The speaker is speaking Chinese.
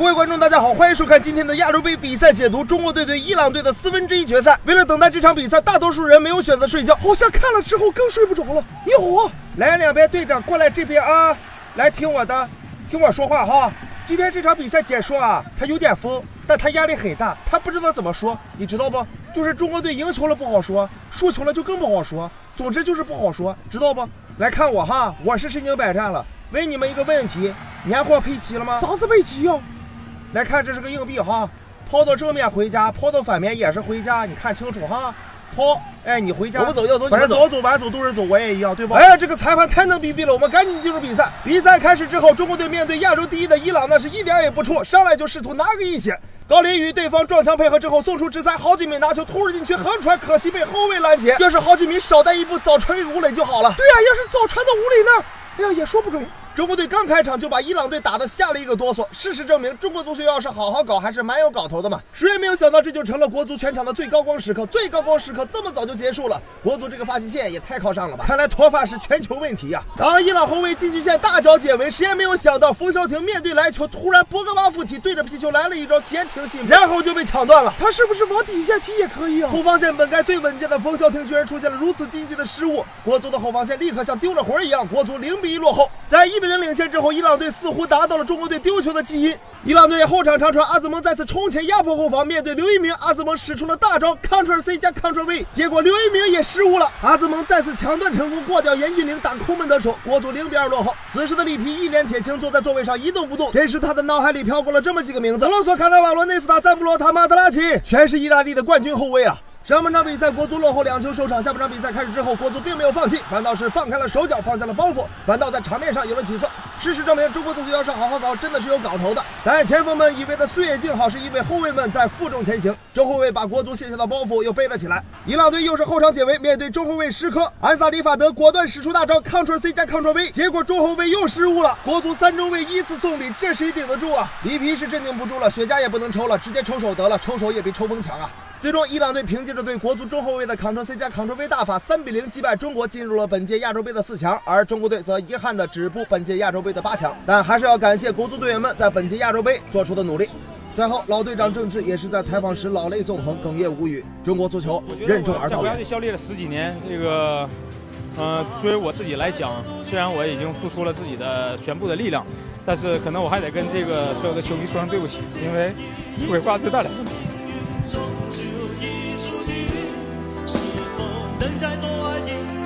各位观众，大家好，欢迎收看今天的亚洲杯比赛解读。中国队对伊朗队的四分之一决赛。为了等待这场比赛，大多数人没有选择睡觉，好像看了之后更睡不着了。你好，来两边队长过来这边啊，来听我的，听我说话哈。今天这场比赛解说啊，他有点疯，但他压力很大，他不知道怎么说，你知道不？就是中国队赢球了不好说，输球了就更不好说，总之就是不好说，知道不？来看我哈，我是身经百战了。问你们一个问题，年货配齐了吗？啥是配齐呀？来看，这是个硬币哈，抛到正面回家，抛到反面也是回家，你看清楚哈。抛，哎，你回家，我们走要走，反正早走晚走都是走，我也一样，对吧？哎呀，这个裁判太能逼逼了，我们赶紧进入比赛。比赛开始之后，中国队面对亚洲第一的伊朗，那是一点也不怵，上来就试图拿个一血。高林与对方撞墙配合之后，送出直塞，郝吉敏拿球突入禁区横传，可惜被后卫拦截。要是郝吉敏少带一步，早传给吴磊就好了。对呀，要是早传到吴磊那儿，哎呀，也说不准。中国队刚开场就把伊朗队打得吓了一个哆嗦。事实证明，中国足球要是好好搞，还是蛮有搞头的嘛。谁也没有想到，这就成了国足全场的最高光时刻。最高光时刻这么早就结束了，国足这个发际线也太靠上了吧！看来脱发是全球问题呀。当伊朗后卫禁区线大脚解围，谁也没有想到冯潇霆面对来球，突然博格巴附体，对着皮球来了一招闲庭信步，然后就被抢断了。他是不是往底线踢也可以啊？后防线本该最稳健的冯潇霆，居然出现了如此低级的失误，国足的后防线立刻像丢了魂一样，国足零比一落后。在一比零领先之后，伊朗队似乎达到了中国队丢球的基因。伊朗队后场长传，阿兹蒙再次冲前压迫后防，面对刘一鸣，阿兹蒙使出了大招，Ctrl C 加 Ctrl V，结果刘一鸣也失误了，阿兹蒙再次抢断成功，过掉严俊凌打空门得手，国足零比二落后。此时的里皮一脸铁青，坐在座位上一动不动。这时他的脑海里飘过了这么几个名字：罗索、卡纳瓦罗、内斯塔、赞布罗塔、马德拉奇，全是意大利的冠军后卫啊。上半场比赛，国足落后两球收场。下半场比赛开始之后，国足并没有放弃，反倒是放开了手脚，放下了包袱，反倒在场面上有了起色。事实证明，中国足球要是好好搞，真的是有搞头的。但是前锋们以为的岁月静好，是因为后卫们在负重前行。中后卫把国足卸下的包袱又背了起来。伊朗队又是后场解围，面对中后卫石科，安萨里法德果断使出大招，Ctrl C 加 Ctrl V，结果中后卫又失误了。国足三中卫依次送礼，这谁顶得住啊？里皮是镇定不住了，雪茄也不能抽了，直接抽手得了，抽手也比抽风强啊。最终，伊朗队凭借着对国足中后卫的 Ctrl C 加 Ctrl V 大法，三比零击败中国，进入了本届亚洲杯的四强。而中国队则遗憾的止步本届亚洲杯的八强。但还是要感谢国足队员们在本届亚洲杯做出的努力。赛后，老队长郑智也是在采访时老泪纵横，哽咽无语。中国足球任重而道远。在效力了十几年，这个，呃，作为我自己来讲，虽然我已经付出了自己的全部的力量，但是可能我还得跟这个所有的球迷说声对不起，因为为国家队带来。终究已注定，是否能再多爱一